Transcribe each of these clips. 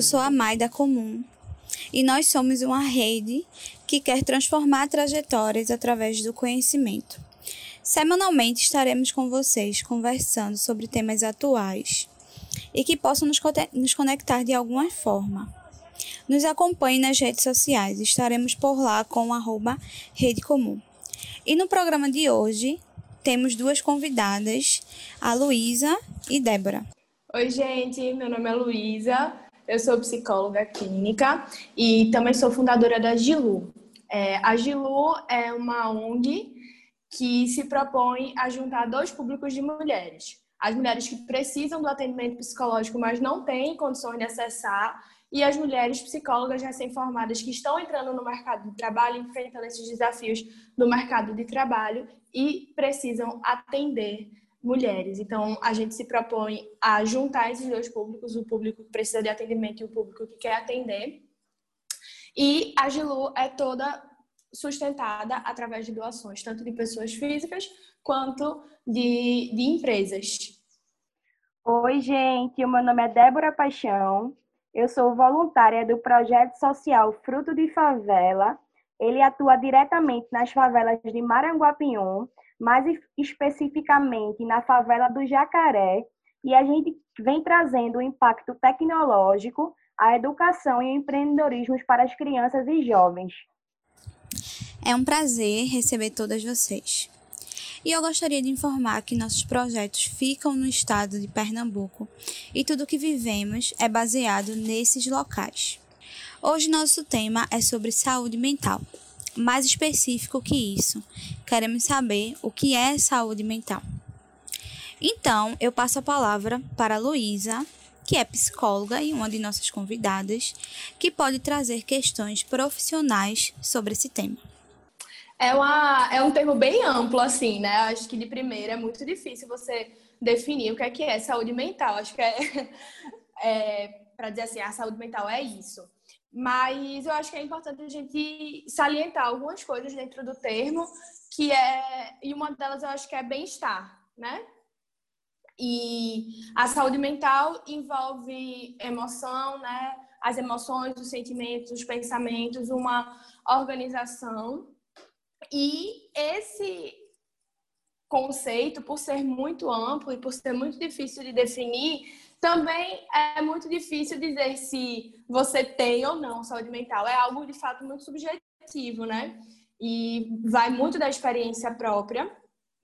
Eu sou a Mai da Comum e nós somos uma rede que quer transformar trajetórias através do conhecimento. Semanalmente estaremos com vocês conversando sobre temas atuais e que possam nos conectar de alguma forma. Nos acompanhe nas redes sociais, estaremos por lá com arroba Rede Comum. E no programa de hoje temos duas convidadas, a Luísa e Débora. Oi, gente, meu nome é Luísa, eu sou psicóloga clínica e também sou fundadora da Gilu. É, a Gilu é uma ONG que se propõe a juntar dois públicos de mulheres. As mulheres que precisam do atendimento psicológico, mas não têm condições de acessar, e as mulheres psicólogas recém-formadas que estão entrando no mercado de trabalho, enfrentando esses desafios do mercado de trabalho e precisam atender mulheres. Então, a gente se propõe a juntar esses dois públicos, o público que precisa de atendimento e o público que quer atender. E a Gilu é toda sustentada através de doações, tanto de pessoas físicas quanto de, de empresas. Oi, gente, meu nome é Débora Paixão, eu sou voluntária do projeto social Fruto de Favela. Ele atua diretamente nas favelas de Maranguapium, mais especificamente na favela do Jacaré, e a gente vem trazendo o impacto tecnológico, a educação e o empreendedorismo para as crianças e jovens. É um prazer receber todas vocês. E eu gostaria de informar que nossos projetos ficam no estado de Pernambuco e tudo o que vivemos é baseado nesses locais. Hoje nosso tema é sobre saúde mental. Mais específico que isso, queremos saber o que é saúde mental. Então, eu passo a palavra para a Luísa, que é psicóloga e uma de nossas convidadas, que pode trazer questões profissionais sobre esse tema. É, uma, é um termo bem amplo, assim, né? Acho que de primeira é muito difícil você definir o que é que é saúde mental. Acho que é, é para dizer assim, a saúde mental é isso. Mas eu acho que é importante a gente salientar algumas coisas dentro do termo, que é, e uma delas eu acho que é bem-estar, né? E a saúde mental envolve emoção, né? As emoções, os sentimentos, os pensamentos, uma organização e esse conceito, por ser muito amplo e por ser muito difícil de definir, também é muito difícil dizer se você tem ou não saúde mental. É algo de fato muito subjetivo, né? E vai muito da experiência própria,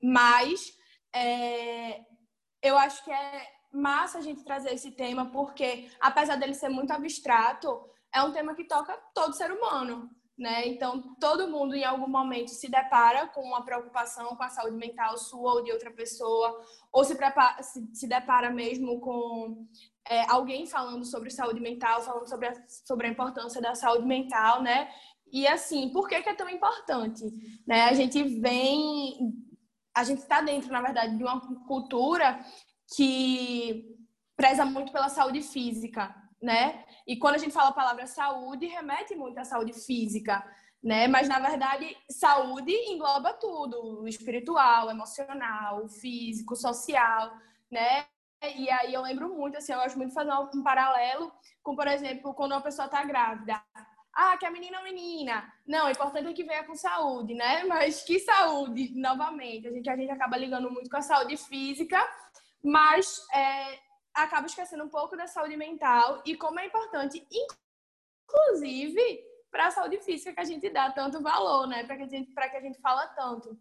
mas é, eu acho que é massa a gente trazer esse tema, porque apesar dele ser muito abstrato, é um tema que toca todo ser humano né? Então, todo mundo em algum momento se depara com uma preocupação com a saúde mental sua ou de outra pessoa, ou se, prepara, se, se depara mesmo com é, alguém falando sobre saúde mental, falando sobre a, sobre a importância da saúde mental, né? E assim, por que, que é tão importante? Né? A gente vem, a gente está dentro, na verdade, de uma cultura que preza muito pela saúde física, né? E quando a gente fala a palavra saúde, remete muito à saúde física, né? Mas na verdade, saúde engloba tudo, o espiritual, emocional, físico, social, né? E aí eu lembro muito, assim, eu gosto muito fazer um paralelo com, por exemplo, quando uma pessoa está grávida. Ah, que a menina é menina. Não, o importante é que venha com saúde, né? Mas que saúde, novamente. A gente, a gente acaba ligando muito com a saúde física, mas é, acaba esquecendo um pouco da saúde mental e como é importante, inclusive, para a saúde física que a gente dá tanto valor, né? Para que, a gente, que a gente fala tanto.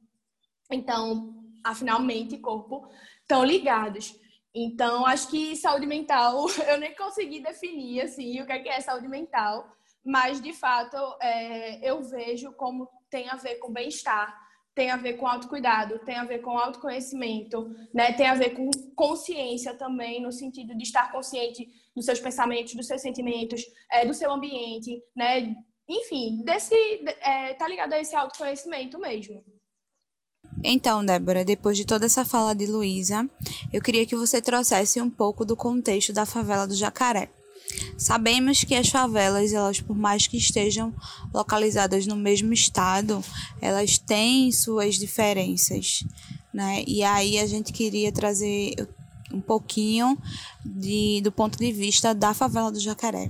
Então, afinal, mente e corpo estão ligados. Então, acho que saúde mental, eu nem consegui definir, assim, o que é, é saúde mental, mas, de fato, é, eu vejo como tem a ver com bem-estar, tem a ver com autocuidado, tem a ver com autoconhecimento, né? tem a ver com consciência também, no sentido de estar consciente dos seus pensamentos, dos seus sentimentos, é, do seu ambiente, né? Enfim, desse, é, tá ligado a esse autoconhecimento mesmo. Então, Débora, depois de toda essa fala de Luísa, eu queria que você trouxesse um pouco do contexto da favela do Jacaré. Sabemos que as favelas, elas por mais que estejam localizadas no mesmo estado, elas têm suas diferenças, né? E aí a gente queria trazer um pouquinho de, do ponto de vista da favela do Jacaré.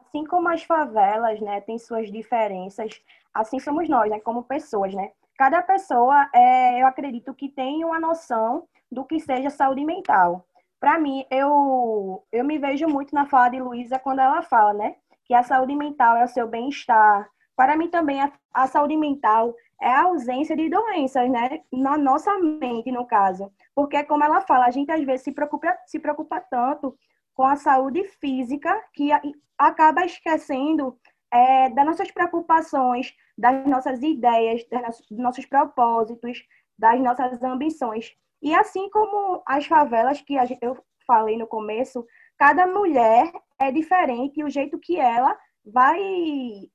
assim como as favelas, né, tem suas diferenças, assim somos nós, né, como pessoas, né? Cada pessoa, é, eu acredito que tem uma noção do que seja saúde mental. Para mim, eu, eu me vejo muito na fala de Luísa quando ela fala, né, que a saúde mental é o seu bem-estar. Para mim também, a, a saúde mental é a ausência de doenças, né? Na nossa mente, no caso. Porque, como ela fala, a gente às vezes se preocupa, se preocupa tanto com a saúde física que acaba esquecendo é, das nossas preocupações, das nossas ideias, dos nossos propósitos, das nossas ambições. E assim como as favelas que eu falei no começo, cada mulher é diferente e o jeito que ela vai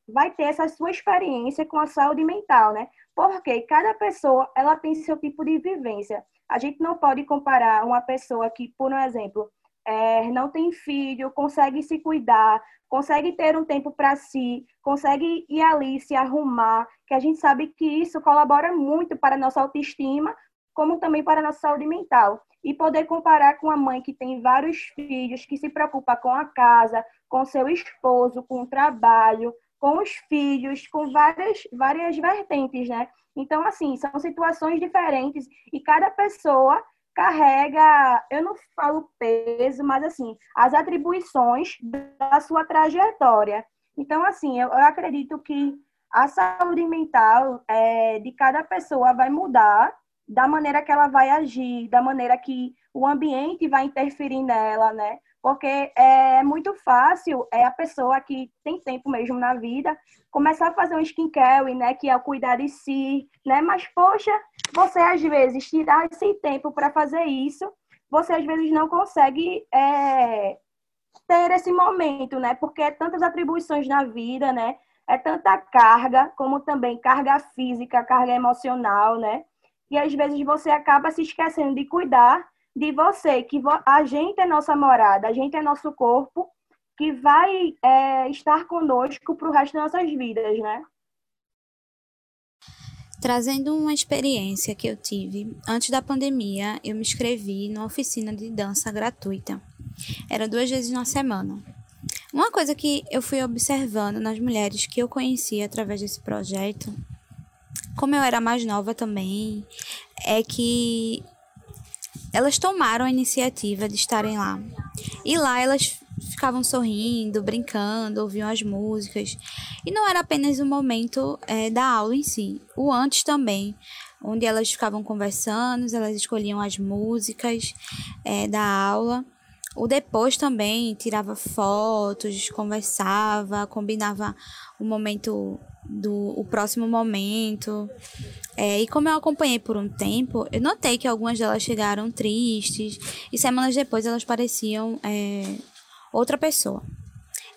vai ter essa sua experiência com a saúde mental, né? Porque cada pessoa ela tem seu tipo de vivência. A gente não pode comparar uma pessoa que, por um exemplo, é, não tem filho, consegue se cuidar, consegue ter um tempo para si, consegue ir ali se arrumar, que a gente sabe que isso colabora muito para a nossa autoestima, como também para a nossa saúde mental. E poder comparar com a mãe que tem vários filhos, que se preocupa com a casa, com seu esposo, com o trabalho, com os filhos, com várias, várias vertentes, né? Então, assim, são situações diferentes e cada pessoa carrega, eu não falo peso, mas assim, as atribuições da sua trajetória. Então, assim, eu, eu acredito que a saúde mental é, de cada pessoa vai mudar da maneira que ela vai agir, da maneira que o ambiente vai interferir nela, né? Porque é muito fácil é a pessoa que tem tempo mesmo na vida começar a fazer um skincare, né, que é o cuidar de si, né? Mas poxa, você às vezes tirar esse tempo para fazer isso, você às vezes não consegue é, ter esse momento, né? Porque é tantas atribuições na vida, né? É tanta carga, como também carga física, carga emocional, né? E às vezes você acaba se esquecendo de cuidar de você, que a gente é nossa morada, a gente é nosso corpo, que vai é, estar conosco para o resto das nossas vidas, né? Trazendo uma experiência que eu tive antes da pandemia, eu me inscrevi numa oficina de dança gratuita. Era duas vezes na semana. Uma coisa que eu fui observando nas mulheres que eu conhecia através desse projeto, como eu era mais nova também, é que elas tomaram a iniciativa de estarem lá. E lá elas ficavam sorrindo, brincando, ouviam as músicas. E não era apenas o momento é, da aula em si, o antes também, onde elas ficavam conversando, elas escolhiam as músicas é, da aula. O depois também tirava fotos, conversava, combinava o momento do o próximo momento. É, e como eu acompanhei por um tempo, eu notei que algumas delas chegaram tristes e semanas depois elas pareciam é, outra pessoa.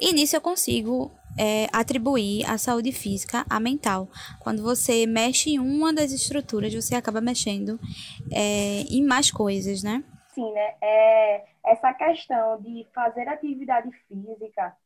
E nisso eu consigo é, atribuir a saúde física à mental. Quando você mexe em uma das estruturas, você acaba mexendo é, em mais coisas, né? Sim, né? É, essa questão de fazer atividade física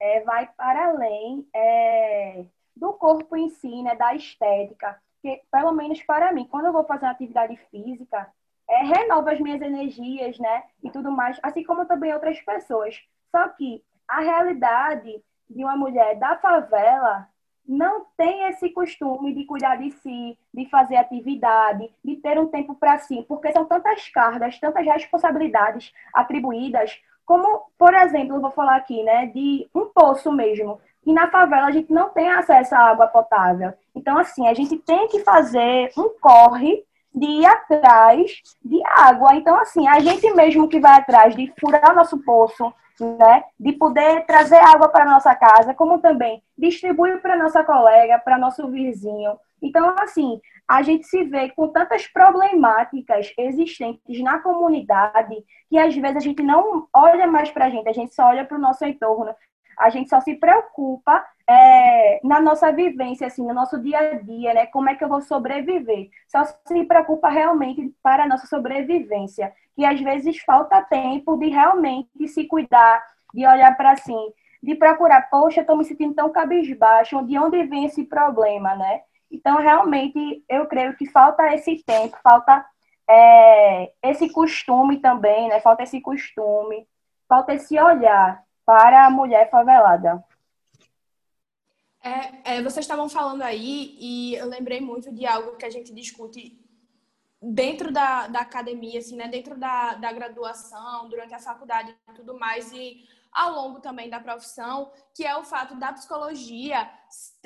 é, vai para além é, do corpo em si, né? Da estética. Que, pelo menos para mim, quando eu vou fazer uma atividade física, é, renova as minhas energias, né? E tudo mais, assim como também outras pessoas. Só que a realidade de uma mulher da favela não tem esse costume de cuidar de si, de fazer atividade, de ter um tempo para si, porque são tantas cargas, tantas responsabilidades atribuídas, como, por exemplo, eu vou falar aqui, né, de um poço mesmo, e na favela a gente não tem acesso à água potável. Então, assim, a gente tem que fazer um corre de ir atrás de água. Então, assim, a gente mesmo que vai atrás de furar nosso poço, né, de poder trazer água para nossa casa, como também distribuir para nossa colega, para nosso vizinho. Então, assim, a gente se vê com tantas problemáticas existentes na comunidade que às vezes a gente não olha mais para a gente, a gente só olha para o nosso entorno, a gente só se preocupa é, na nossa vivência, assim, no nosso dia a dia, né? Como é que eu vou sobreviver? Só se preocupa realmente para a nossa sobrevivência. E às vezes falta tempo de realmente se cuidar, de olhar para si, de procurar, poxa, estou me sentindo tão cabisbaixo, de onde vem esse problema, né? Então, realmente, eu creio que falta esse tempo, falta é, esse costume também, né? Falta esse costume, falta esse olhar para a mulher favelada. É, é, vocês estavam falando aí e eu lembrei muito de algo que a gente discute dentro da, da academia, assim, né? Dentro da, da graduação, durante a faculdade e tudo mais, e ao longo também da profissão, que é o fato da psicologia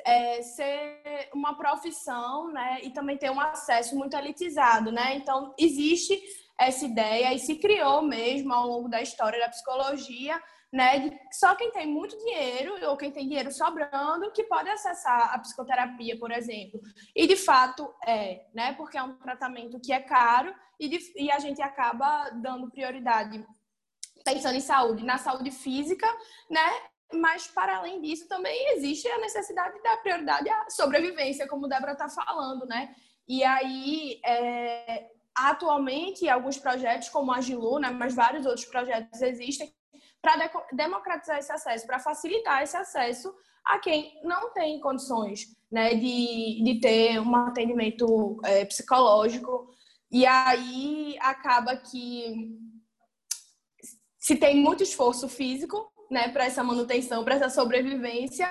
é, ser uma profissão, né? E também ter um acesso muito elitizado, né? Então, existe essa ideia e se criou mesmo ao longo da história da psicologia né? Só quem tem muito dinheiro ou quem tem dinheiro sobrando que pode acessar a psicoterapia, por exemplo. E de fato é, né? Porque é um tratamento que é caro e, de, e a gente acaba dando prioridade pensando em saúde, na saúde física, né? Mas para além disso também existe a necessidade da prioridade à sobrevivência, como Débora está falando, né? E aí é, atualmente alguns projetos como a Gilu, né, mas vários outros projetos existem para democratizar esse acesso, para facilitar esse acesso a quem não tem condições né, de, de ter um atendimento é, psicológico. E aí acaba que se tem muito esforço físico né, para essa manutenção, para essa sobrevivência,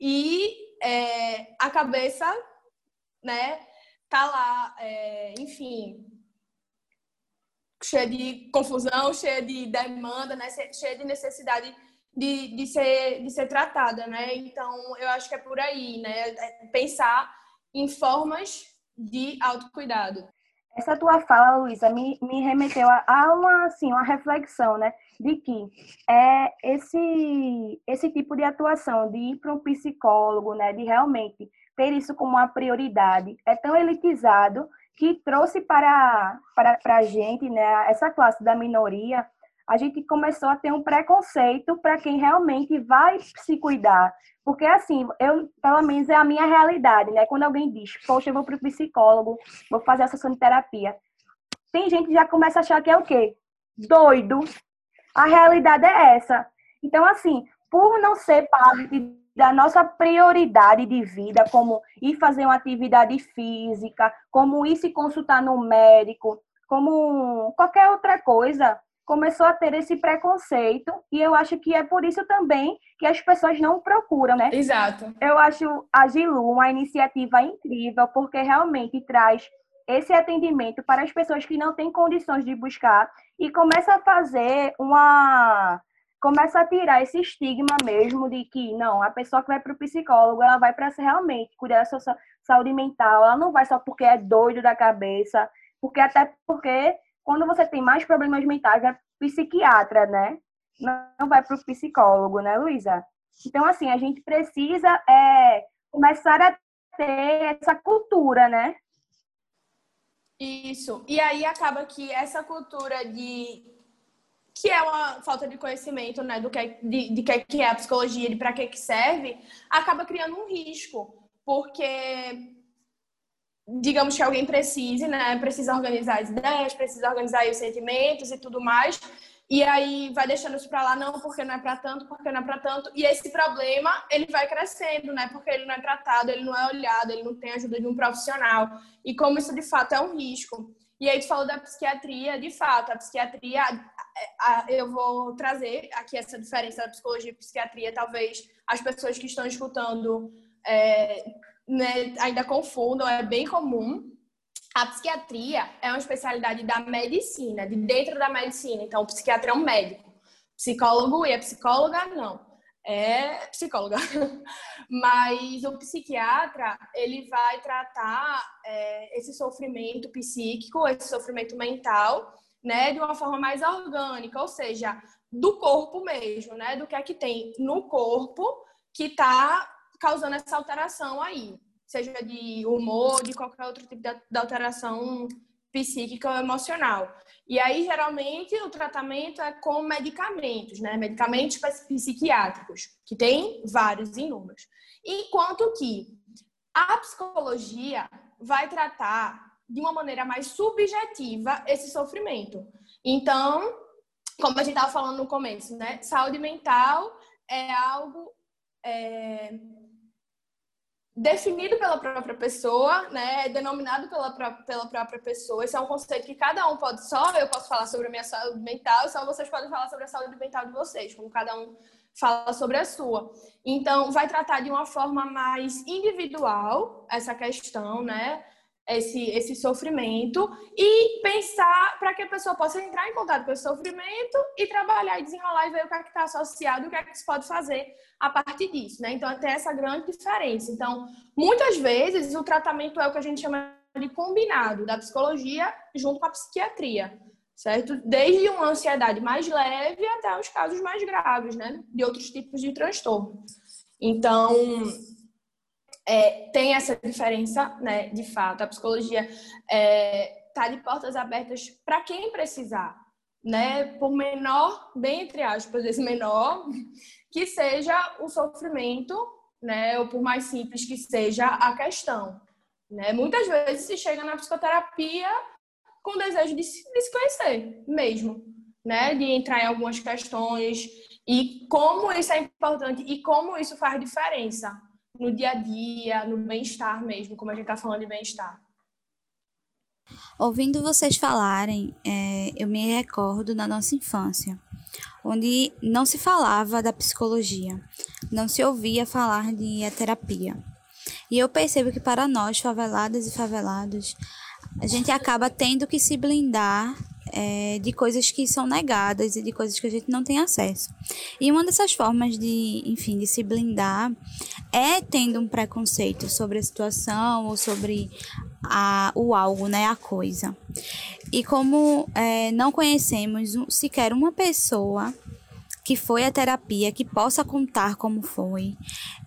e é, a cabeça né, tá lá, é, enfim, cheia de confusão, cheia de demanda, né? cheia de necessidade de, de, ser, de ser tratada, né? Então, eu acho que é por aí, né? É pensar em formas de autocuidado. Essa tua fala, Luísa, me, me remeteu a, a, uma, assim, uma reflexão, né? De que é esse, esse tipo de atuação, de ir para um psicólogo, né? De realmente ter isso como uma prioridade, é tão elitizado que trouxe para, para, para a gente, né, essa classe da minoria, a gente começou a ter um preconceito para quem realmente vai se cuidar. Porque, assim, eu, pelo menos é a minha realidade, né? Quando alguém diz, poxa, eu vou para o psicólogo, vou fazer a sessão de terapia, tem gente que já começa a achar que é o quê? Doido. A realidade é essa. Então, assim, por não ser parte da nossa prioridade de vida, como ir fazer uma atividade física, como ir se consultar no médico, como qualquer outra coisa, começou a ter esse preconceito e eu acho que é por isso também que as pessoas não procuram, né? Exato. Eu acho a Gilu uma iniciativa incrível porque realmente traz esse atendimento para as pessoas que não têm condições de buscar e começa a fazer uma começa a tirar esse estigma mesmo de que não, a pessoa que vai para o psicólogo, ela vai para realmente cuidar da sua saúde mental, ela não vai só porque é doido da cabeça, porque até porque quando você tem mais problemas mentais, para psiquiatra, né? Não vai para o psicólogo, né, Luísa? Então, assim, a gente precisa é, começar a ter essa cultura, né? Isso. E aí acaba que essa cultura de que é uma falta de conhecimento, né, do que é, de, de que é a psicologia, de para que que serve, acaba criando um risco, porque digamos que alguém precise, né, precisa organizar as ideias, precisa organizar os sentimentos e tudo mais, e aí vai deixando isso para lá, não, porque não é para tanto, porque não é para tanto, e esse problema, ele vai crescendo, né, porque ele não é tratado, ele não é olhado, ele não tem ajuda de um profissional, e como isso de fato é um risco. E aí tu falou da psiquiatria, de fato, a psiquiatria, eu vou trazer aqui essa diferença da psicologia e psiquiatria, talvez as pessoas que estão escutando é, né, ainda confundam, é bem comum. A psiquiatria é uma especialidade da medicina, de dentro da medicina. Então, o psiquiatra é um médico. Psicólogo e a psicóloga, não. É psicóloga. Mas o psiquiatra, ele vai tratar é, esse sofrimento psíquico, esse sofrimento mental, né, de uma forma mais orgânica, ou seja, do corpo mesmo, né, do que é que tem no corpo que está causando essa alteração aí, seja de humor, de qualquer outro tipo de alteração psíquica ou emocional. E aí, geralmente, o tratamento é com medicamentos, né? Medicamentos psiquiátricos, que tem vários inúmeros. Enquanto que a psicologia vai tratar de uma maneira mais subjetiva esse sofrimento. Então, como a gente estava falando no começo, né? Saúde mental é algo é, definido pela própria pessoa, né? É denominado pela, pela própria pessoa. Esse é um conceito que cada um pode só. Eu posso falar sobre a minha saúde mental, só vocês podem falar sobre a saúde mental de vocês, como cada um fala sobre a sua. Então, vai tratar de uma forma mais individual essa questão, né? Esse, esse sofrimento e pensar para que a pessoa possa entrar em contato com esse sofrimento e trabalhar e desenrolar e ver o que é está associado o que é que se pode fazer a partir disso, né? Então, tem essa grande diferença. Então, muitas vezes, o tratamento é o que a gente chama de combinado da psicologia junto com a psiquiatria certo? Desde uma ansiedade mais leve até os casos mais graves, né? De outros tipos de transtorno. Então, é, tem essa diferença, né? De fato, a psicologia está é, de portas abertas para quem precisar, né? Por menor, bem entre aspas, esse menor, que seja o sofrimento, né? Ou por mais simples que seja a questão. Né? Muitas vezes se chega na psicoterapia com desejo de se, de se conhecer mesmo, né? De entrar em algumas questões e como isso é importante e como isso faz diferença no dia a dia, no bem-estar mesmo, como a gente está falando de bem-estar. Ouvindo vocês falarem, é, eu me recordo da nossa infância, onde não se falava da psicologia, não se ouvia falar de terapia. E eu percebo que para nós, faveladas e favelados, a gente acaba tendo que se blindar é, de coisas que são negadas e de coisas que a gente não tem acesso. E uma dessas formas de, enfim, de se blindar é tendo um preconceito sobre a situação ou sobre a, o algo, né, a coisa. E como é, não conhecemos sequer uma pessoa que foi a terapia, que possa contar como foi.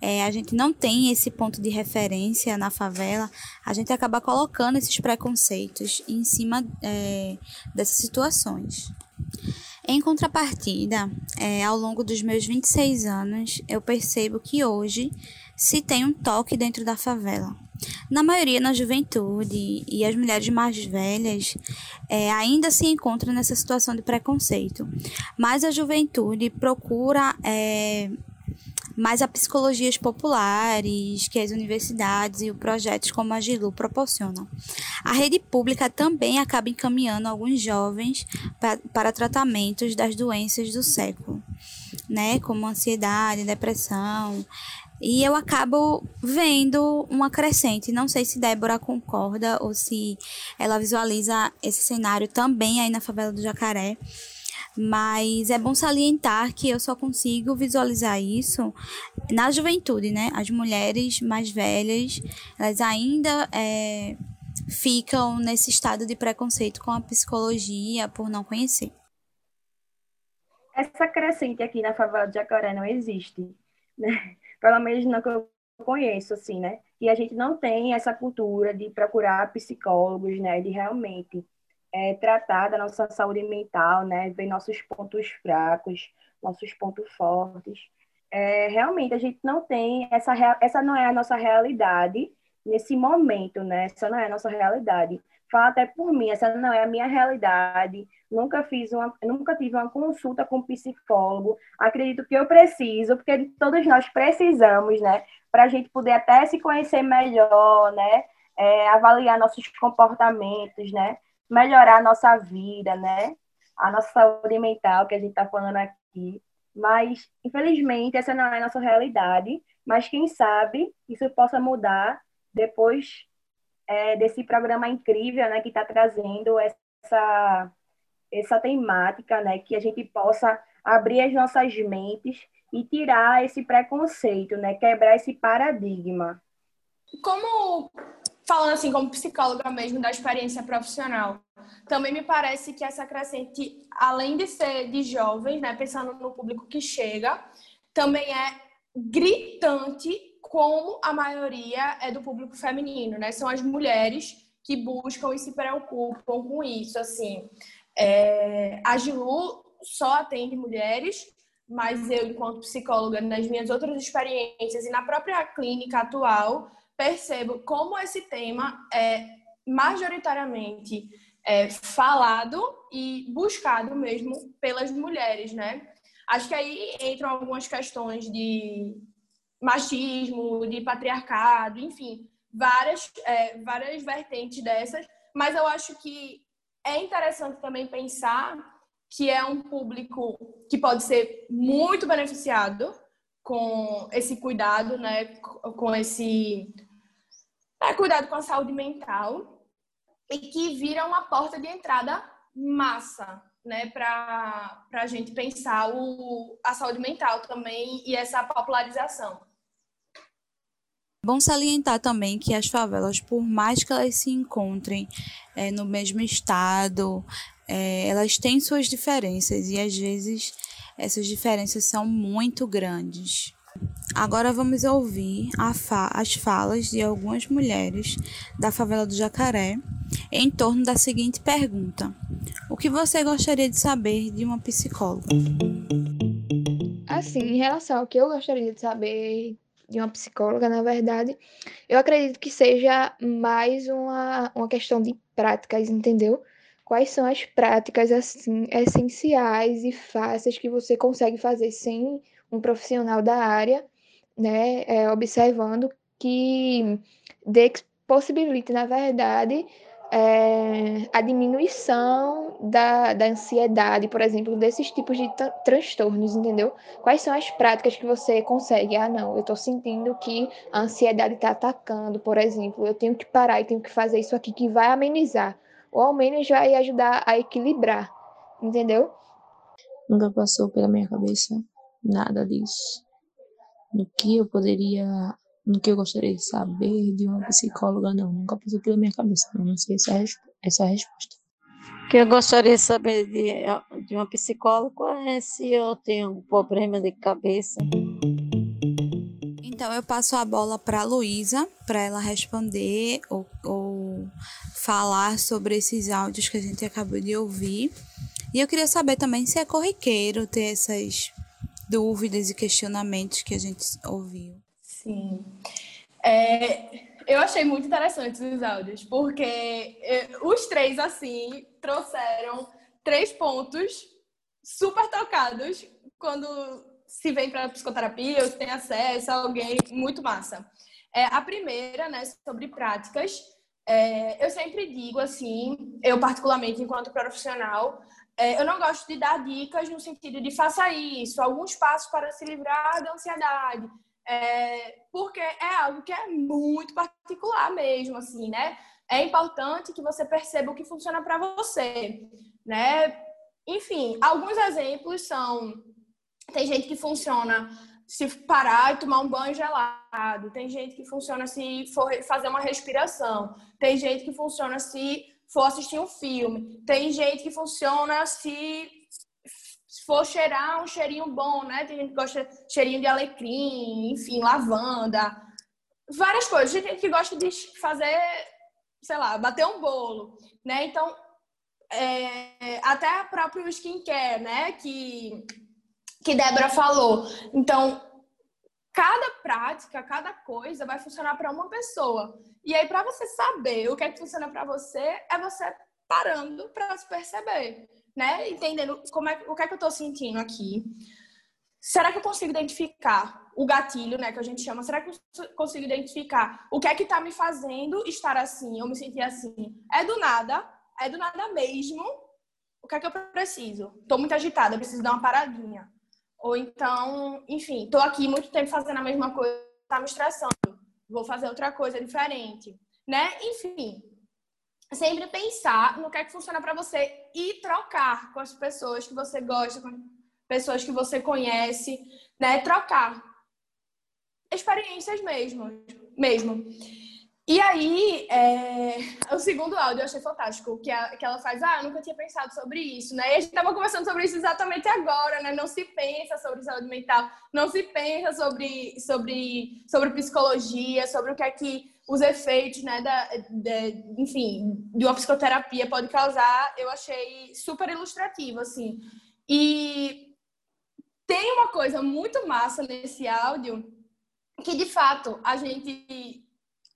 É, a gente não tem esse ponto de referência na favela, a gente acaba colocando esses preconceitos em cima é, dessas situações. Em contrapartida, é, ao longo dos meus 26 anos, eu percebo que hoje se tem um toque dentro da favela. Na maioria, na juventude e as mulheres mais velhas é, ainda se encontram nessa situação de preconceito, mas a juventude procura é, mais a psicologias populares que as universidades e os projetos como a GILU proporcionam. A rede pública também acaba encaminhando alguns jovens para, para tratamentos das doenças do século, né, como ansiedade, depressão, e eu acabo vendo uma crescente. Não sei se Débora concorda ou se ela visualiza esse cenário também aí na favela do Jacaré. Mas é bom salientar que eu só consigo visualizar isso na juventude, né? As mulheres mais velhas, elas ainda é, ficam nesse estado de preconceito com a psicologia por não conhecer. Essa crescente aqui na favela do Jacaré não existe, né? Pelo menos não que eu conheço, assim, né? E a gente não tem essa cultura de procurar psicólogos, né? De realmente é, tratar da nossa saúde mental, né? Ver nossos pontos fracos, nossos pontos fortes. É, realmente, a gente não tem essa... Essa não é a nossa realidade nesse momento, né? Essa não é a nossa realidade. Fala até por mim, essa não é a minha realidade nunca fiz uma, nunca tive uma consulta com um psicólogo. Acredito que eu preciso, porque todos nós precisamos, né? Para a gente poder até se conhecer melhor, né? É, avaliar nossos comportamentos, né? Melhorar a nossa vida, né? A nossa saúde mental, que a gente está falando aqui. Mas, infelizmente, essa não é a nossa realidade. Mas quem sabe isso possa mudar depois é, desse programa incrível, né? Que está trazendo essa essa temática, né, que a gente possa abrir as nossas mentes e tirar esse preconceito, né, quebrar esse paradigma. Como falando assim como psicóloga mesmo da experiência profissional, também me parece que essa crescente, além de ser de jovens, né, pensando no público que chega, também é gritante como a maioria é do público feminino, né? São as mulheres que buscam e se preocupam com isso, assim. É, a Gilu só atende mulheres, mas eu, enquanto psicóloga, nas minhas outras experiências e na própria clínica atual, percebo como esse tema é majoritariamente é, falado e buscado mesmo pelas mulheres, né? Acho que aí entram algumas questões de machismo, de patriarcado, enfim, várias, é, várias vertentes dessas, mas eu acho que é interessante também pensar que é um público que pode ser muito beneficiado com esse cuidado, né, com esse é, cuidado com a saúde mental e que vira uma porta de entrada massa, né, para a gente pensar o, a saúde mental também e essa popularização. Bom salientar também que as favelas, por mais que elas se encontrem é, no mesmo estado, é, elas têm suas diferenças e às vezes essas diferenças são muito grandes. Agora vamos ouvir fa as falas de algumas mulheres da favela do Jacaré em torno da seguinte pergunta: O que você gostaria de saber de uma psicóloga? Assim, em relação ao que eu gostaria de saber de uma psicóloga, na verdade, eu acredito que seja mais uma, uma questão de práticas, entendeu? Quais são as práticas assim essenciais e fáceis que você consegue fazer sem um profissional da área, né, é, observando que possibilite, na verdade, é, a diminuição da, da ansiedade, por exemplo, desses tipos de transtornos, entendeu? Quais são as práticas que você consegue? Ah, não, eu estou sentindo que a ansiedade está atacando, por exemplo, eu tenho que parar e tenho que fazer isso aqui que vai amenizar, ou ao menos vai ajudar a equilibrar, entendeu? Nunca passou pela minha cabeça nada disso. No que eu poderia no que eu gostaria de saber de uma psicóloga, não. Nunca passou pela minha cabeça. Não sei essa, essa resposta. O que eu gostaria de saber de, de uma psicóloga é se eu tenho um problema de cabeça. Então eu passo a bola para a Luísa, para ela responder ou, ou falar sobre esses áudios que a gente acabou de ouvir. E eu queria saber também se é corriqueiro ter essas dúvidas e questionamentos que a gente ouviu. Sim. É, eu achei muito interessante os áudios, porque é, os três, assim, trouxeram três pontos super tocados quando se vem para psicoterapia ou se tem acesso a alguém muito massa. É, a primeira, né, sobre práticas, é, eu sempre digo assim, eu particularmente enquanto profissional, é, eu não gosto de dar dicas no sentido de faça isso, alguns passos para se livrar da ansiedade, é, porque é algo que é muito particular mesmo, assim, né? É importante que você perceba o que funciona para você, né? Enfim, alguns exemplos são tem gente que funciona se parar e tomar um banho gelado, tem gente que funciona se for fazer uma respiração, tem gente que funciona se for assistir um filme, tem gente que funciona se se for cheirar um cheirinho bom, né? Tem gente que gosta de cheirinho de alecrim, enfim, lavanda, várias coisas. Tem gente que gosta de fazer, sei lá, bater um bolo, né? Então, é, até o próprio skincare, né? Que, que Débora falou. Então, cada prática, cada coisa vai funcionar para uma pessoa. E aí, para você saber o que é que funciona para você, é você parando para se perceber né? Entendendo como é, o que é que eu estou sentindo aqui. Será que eu consigo identificar o gatilho, né, que a gente chama? Será que eu consigo identificar o que é que está me fazendo estar assim, ou me sentir assim? É do nada, é do nada mesmo. O que é que eu preciso? Estou muito agitada, preciso dar uma paradinha. Ou então, enfim, estou aqui muito tempo fazendo a mesma coisa, está me estressando. Vou fazer outra coisa diferente, né? Enfim, sempre pensar no que é que funciona para você e trocar com as pessoas que você gosta, com pessoas que você conhece, né? Trocar experiências mesmo, mesmo. E aí, é... o segundo áudio eu achei fantástico, que, a, que ela faz, ah, eu nunca tinha pensado sobre isso, né? E a gente estava conversando sobre isso exatamente agora, né? Não se pensa sobre saúde mental, não se pensa sobre, sobre, sobre psicologia, sobre o que é que os efeitos, né, da, enfim, de uma psicoterapia pode causar, eu achei super ilustrativo, assim. E tem uma coisa muito massa nesse áudio que, de fato, a gente,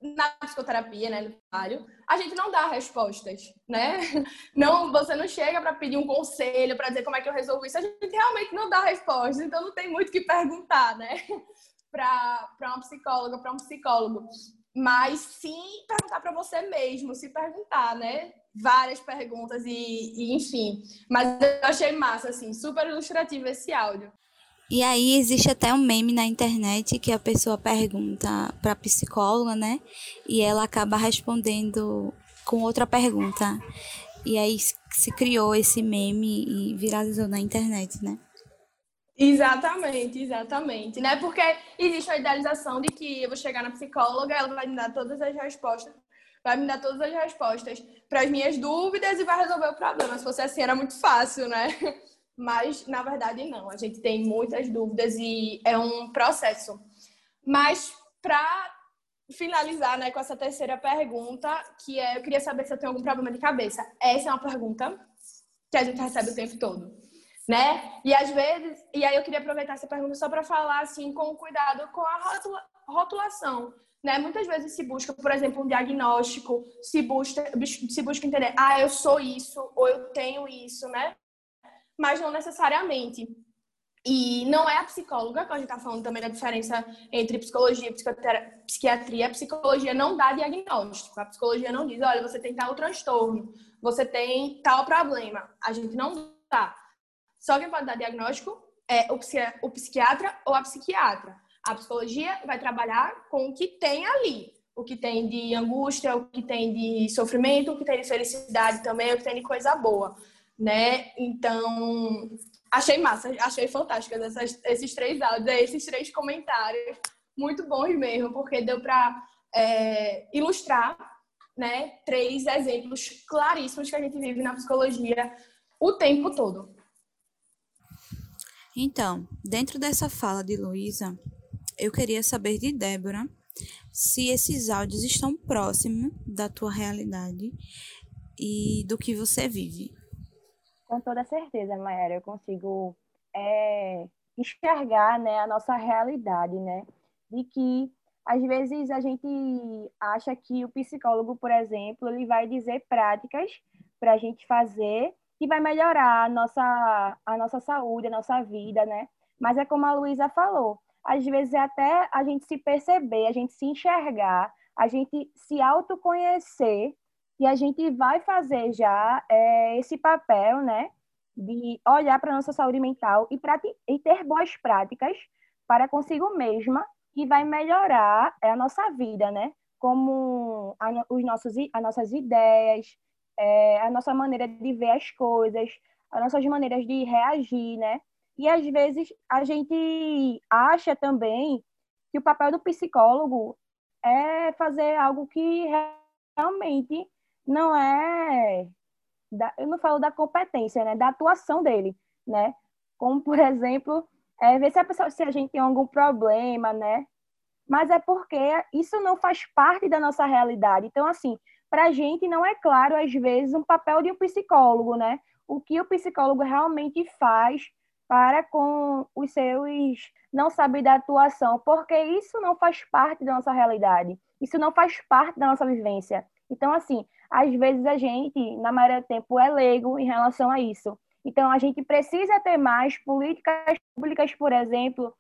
na psicoterapia, né, no trabalho, a gente não dá respostas, né? Não, você não chega para pedir um conselho, para dizer como é que eu resolvo isso, a gente realmente não dá respostas, então não tem muito o que perguntar, né? Para uma psicóloga, para um psicólogo. Mas sim perguntar para você mesmo, se perguntar, né? Várias perguntas e, e, enfim. Mas eu achei massa, assim, super ilustrativo esse áudio. E aí existe até um meme na internet que a pessoa pergunta para psicóloga, né? E ela acaba respondendo com outra pergunta. E aí se criou esse meme e viralizou na internet, né? Exatamente, exatamente, né? Porque existe a idealização de que eu vou chegar na psicóloga, ela vai me dar todas as respostas, vai me dar todas as respostas para as minhas dúvidas e vai resolver o problema. Se fosse assim, era muito fácil, né? Mas na verdade não, a gente tem muitas dúvidas e é um processo. Mas para finalizar, né, com essa terceira pergunta, que é, eu queria saber se eu tenho algum problema de cabeça. Essa é uma pergunta que a gente recebe o tempo todo né? E às vezes, e aí eu queria aproveitar essa pergunta só para falar assim com cuidado com a rotulação, né? Muitas vezes se busca, por exemplo, um diagnóstico, se busca se busca entender, ah, eu sou isso ou eu tenho isso, né? Mas não necessariamente. E não é a psicóloga, que a gente está falando também da diferença entre psicologia e psiquiatria. A psicologia não dá diagnóstico. A psicologia não diz, olha, você tem tal transtorno, você tem tal problema. A gente não dá. Só quem pode dar diagnóstico é o psiquiatra ou a psiquiatra. A psicologia vai trabalhar com o que tem ali. O que tem de angústia, o que tem de sofrimento, o que tem de felicidade também, o que tem de coisa boa, né? Então, achei massa, achei fantásticas essas, esses três áudios, esses três comentários, muito bons mesmo, porque deu para é, ilustrar, né, três exemplos claríssimos que a gente vive na psicologia o tempo todo. Então, dentro dessa fala de Luísa, eu queria saber de Débora se esses áudios estão próximos da tua realidade e do que você vive. Com toda certeza, Mayara, eu consigo é, enxergar né, a nossa realidade, né? De que às vezes a gente acha que o psicólogo, por exemplo, ele vai dizer práticas para a gente fazer que vai melhorar a nossa, a nossa saúde, a nossa vida, né? Mas é como a Luísa falou, às vezes é até a gente se perceber, a gente se enxergar, a gente se autoconhecer e a gente vai fazer já é, esse papel, né? De olhar para a nossa saúde mental e, e ter boas práticas para consigo mesma que vai melhorar é, a nossa vida, né? Como a, os nossos, as nossas ideias, é, a nossa maneira de ver as coisas, as nossas maneiras de reagir, né? E às vezes a gente acha também que o papel do psicólogo é fazer algo que realmente não é, da, eu não falo da competência, né? Da atuação dele, né? Como por exemplo, é, ver se a pessoa, se a gente tem algum problema, né? Mas é porque isso não faz parte da nossa realidade. Então, assim, para a gente não é claro, às vezes, um papel de um psicólogo, né? O que o psicólogo realmente faz para com os seus não saber da atuação, porque isso não faz parte da nossa realidade, isso não faz parte da nossa vivência. Então, assim, às vezes a gente, na maioria do tempo, é leigo em relação a isso. Então, a gente precisa ter mais políticas públicas, por exemplo,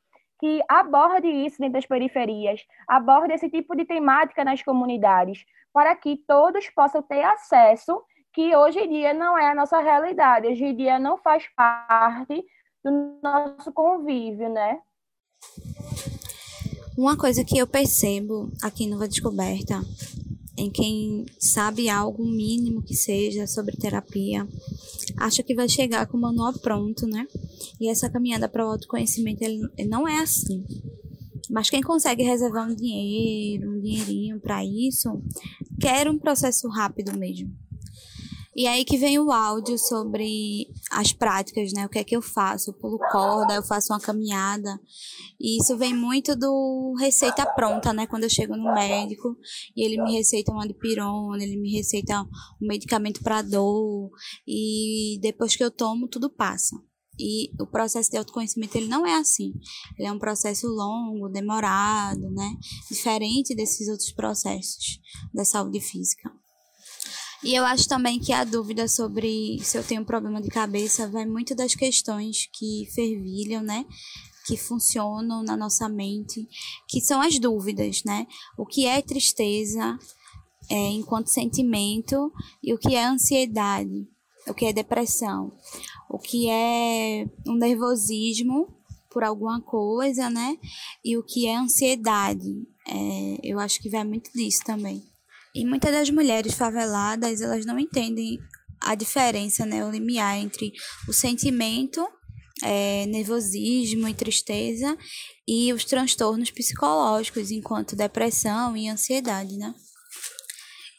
que aborde isso dentro das periferias, aborde esse tipo de temática nas comunidades, para que todos possam ter acesso, que hoje em dia não é a nossa realidade, hoje em dia não faz parte do nosso convívio, né? Uma coisa que eu percebo aqui no Descoberta, em quem sabe algo mínimo que seja sobre terapia, acha que vai chegar com o manual pronto, né? E essa caminhada para o autoconhecimento ele não é assim. Mas quem consegue reservar um dinheiro, um dinheirinho para isso, quer um processo rápido mesmo. E aí que vem o áudio sobre as práticas, né? O que é que eu faço? Eu pulo corda, eu faço uma caminhada. E isso vem muito do receita pronta, né? Quando eu chego no médico e ele me receita uma dipirona, ele me receita um medicamento para dor. E depois que eu tomo, tudo passa. E o processo de autoconhecimento ele não é assim. Ele é um processo longo, demorado, né? Diferente desses outros processos da saúde física. E eu acho também que a dúvida sobre se eu tenho problema de cabeça vai muito das questões que fervilham, né? que funcionam na nossa mente, que são as dúvidas, né? O que é tristeza é, enquanto sentimento e o que é ansiedade, o que é depressão, o que é um nervosismo por alguma coisa, né? E o que é ansiedade. É, eu acho que vai muito disso também. E muitas das mulheres faveladas, elas não entendem a diferença, né, o limiar entre o sentimento, é, nervosismo e tristeza e os transtornos psicológicos, enquanto depressão e ansiedade, né?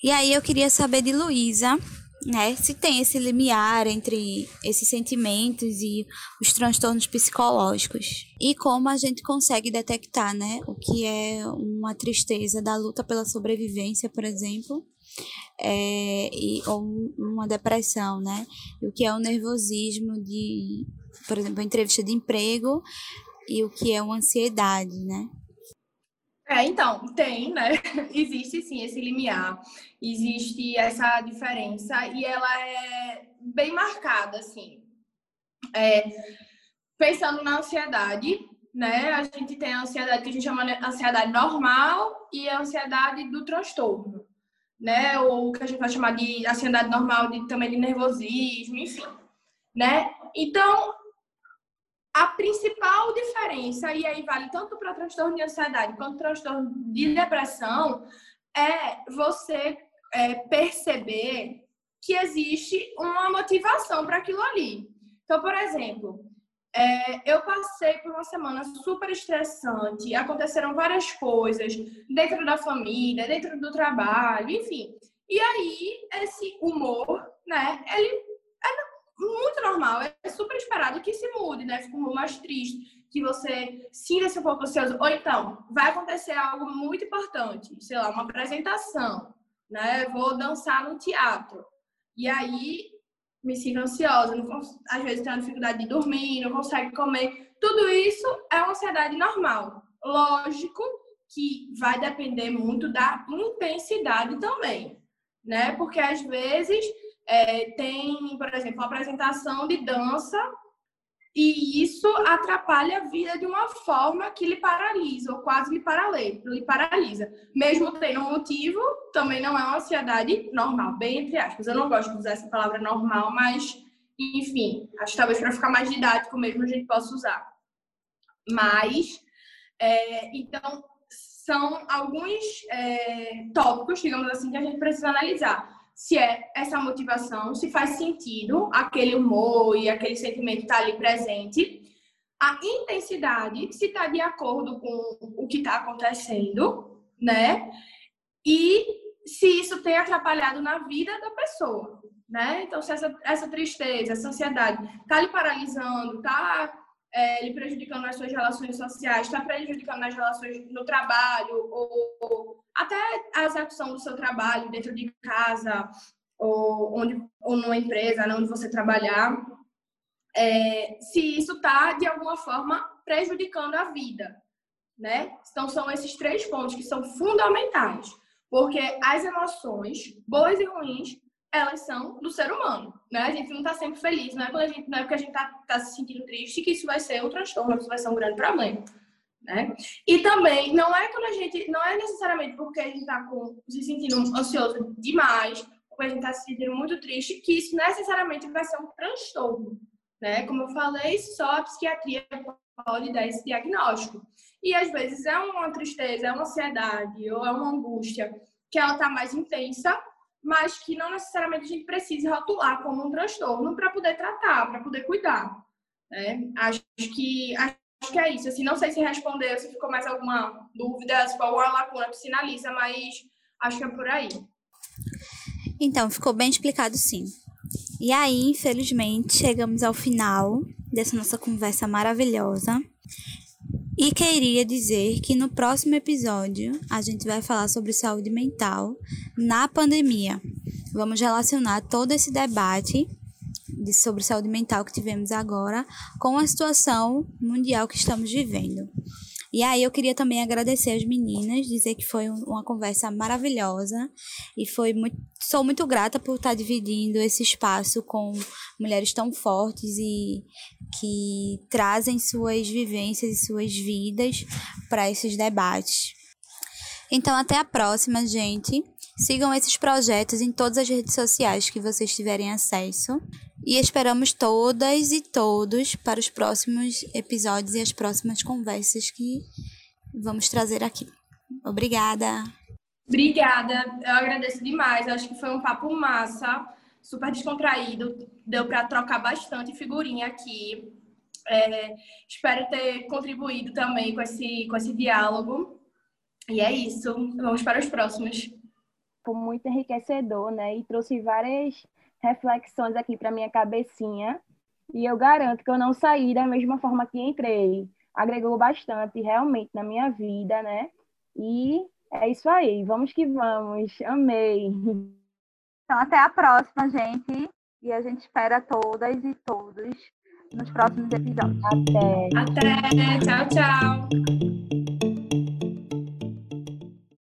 E aí eu queria saber de Luísa, né, se tem esse limiar entre esses sentimentos e os transtornos psicológicos e como a gente consegue detectar, né, o que é uma tristeza da luta pela sobrevivência, por exemplo, é, e, ou uma depressão, né, e o que é o nervosismo de, por exemplo, entrevista de emprego e o que é uma ansiedade, né? É, então, tem, né? Existe sim esse limiar, existe essa diferença e ela é bem marcada, assim. É, pensando na ansiedade, né? A gente tem a ansiedade que a gente chama de ansiedade normal e a ansiedade do transtorno, né? Ou que a gente vai chamar de ansiedade normal, de, também de nervosismo, enfim, né? Então, a principal diferença, e aí vale tanto para transtorno de ansiedade quanto transtorno de depressão, é você é, perceber que existe uma motivação para aquilo ali. Então, por exemplo, é, eu passei por uma semana super estressante, aconteceram várias coisas dentro da família, dentro do trabalho, enfim. E aí, esse humor, né, ele muito normal, é super esperado que se mude, né? Fica um pouco mais triste, que você sinta-se um pouco ansioso. Ou então, vai acontecer algo muito importante, sei lá, uma apresentação, né? Vou dançar no teatro. E aí, me sinto ansiosa, não, às vezes tenho dificuldade de dormir, não consegue comer. Tudo isso é uma ansiedade normal. Lógico que vai depender muito da intensidade também, né? Porque às vezes é, tem, por exemplo, uma apresentação de dança e isso atrapalha a vida de uma forma que lhe paralisa, ou quase lhe, parale, lhe paralisa. Mesmo tendo um motivo, também não é uma ansiedade normal, bem entre aspas. Eu não gosto de usar essa palavra normal, mas, enfim, acho que talvez para ficar mais didático mesmo a gente possa usar. Mas, é, então, são alguns é, tópicos, digamos assim, que a gente precisa analisar se é essa motivação, se faz sentido aquele humor e aquele sentimento estar tá ali presente, a intensidade, se está de acordo com o que está acontecendo, né? E se isso tem atrapalhado na vida da pessoa, né? Então, se essa, essa tristeza, essa ansiedade está lhe paralisando, está é, lhe prejudicando nas suas relações sociais, está prejudicando nas relações no trabalho, ou, ou, até a execução do seu trabalho dentro de casa, ou, onde, ou numa empresa, né, onde você trabalhar, é, se isso está, de alguma forma, prejudicando a vida. Né? Então, são esses três pontos que são fundamentais, porque as emoções, boas e ruins, elas são do ser humano, né? A gente não está sempre feliz, não é, quando a gente, não é porque a gente está tá se sentindo triste que isso vai ser um transtorno, isso vai ser um grande problema, né? E também, não é quando a gente, não é necessariamente porque a gente está se sentindo ansioso demais, ou a gente está se sentindo muito triste, que isso necessariamente vai ser um transtorno, né? Como eu falei, só a psiquiatria pode dar esse diagnóstico. E às vezes é uma tristeza, é uma ansiedade ou é uma angústia que ela está mais intensa mas que não necessariamente a gente precise rotular como um transtorno para poder tratar, para poder cuidar. Né? Acho que acho que é isso. Assim, não sei se respondeu, se ficou mais alguma dúvida, se ficou alguma lacuna que sinaliza, mas acho que é por aí. Então, ficou bem explicado sim. E aí, infelizmente, chegamos ao final dessa nossa conversa maravilhosa. E queria dizer que no próximo episódio a gente vai falar sobre saúde mental na pandemia. Vamos relacionar todo esse debate de, sobre saúde mental que tivemos agora com a situação mundial que estamos vivendo. E aí eu queria também agradecer as meninas, dizer que foi uma conversa maravilhosa e foi muito, sou muito grata por estar dividindo esse espaço com mulheres tão fortes e que trazem suas vivências e suas vidas para esses debates. Então até a próxima, gente. Sigam esses projetos em todas as redes sociais que vocês tiverem acesso. E esperamos todas e todos para os próximos episódios e as próximas conversas que vamos trazer aqui. Obrigada. Obrigada, eu agradeço demais. Eu acho que foi um papo massa, super descontraído. Deu para trocar bastante figurinha aqui. É, espero ter contribuído também com esse, com esse diálogo. E é isso. Vamos para os próximos foi muito enriquecedor, né? E trouxe várias reflexões aqui para minha cabecinha. E eu garanto que eu não saí da mesma forma que entrei. Agregou bastante realmente na minha vida, né? E é isso aí. Vamos que vamos. Amei. Então, até a próxima, gente. E a gente espera todas e todos nos próximos episódios. Até. Até. Tchau, tchau.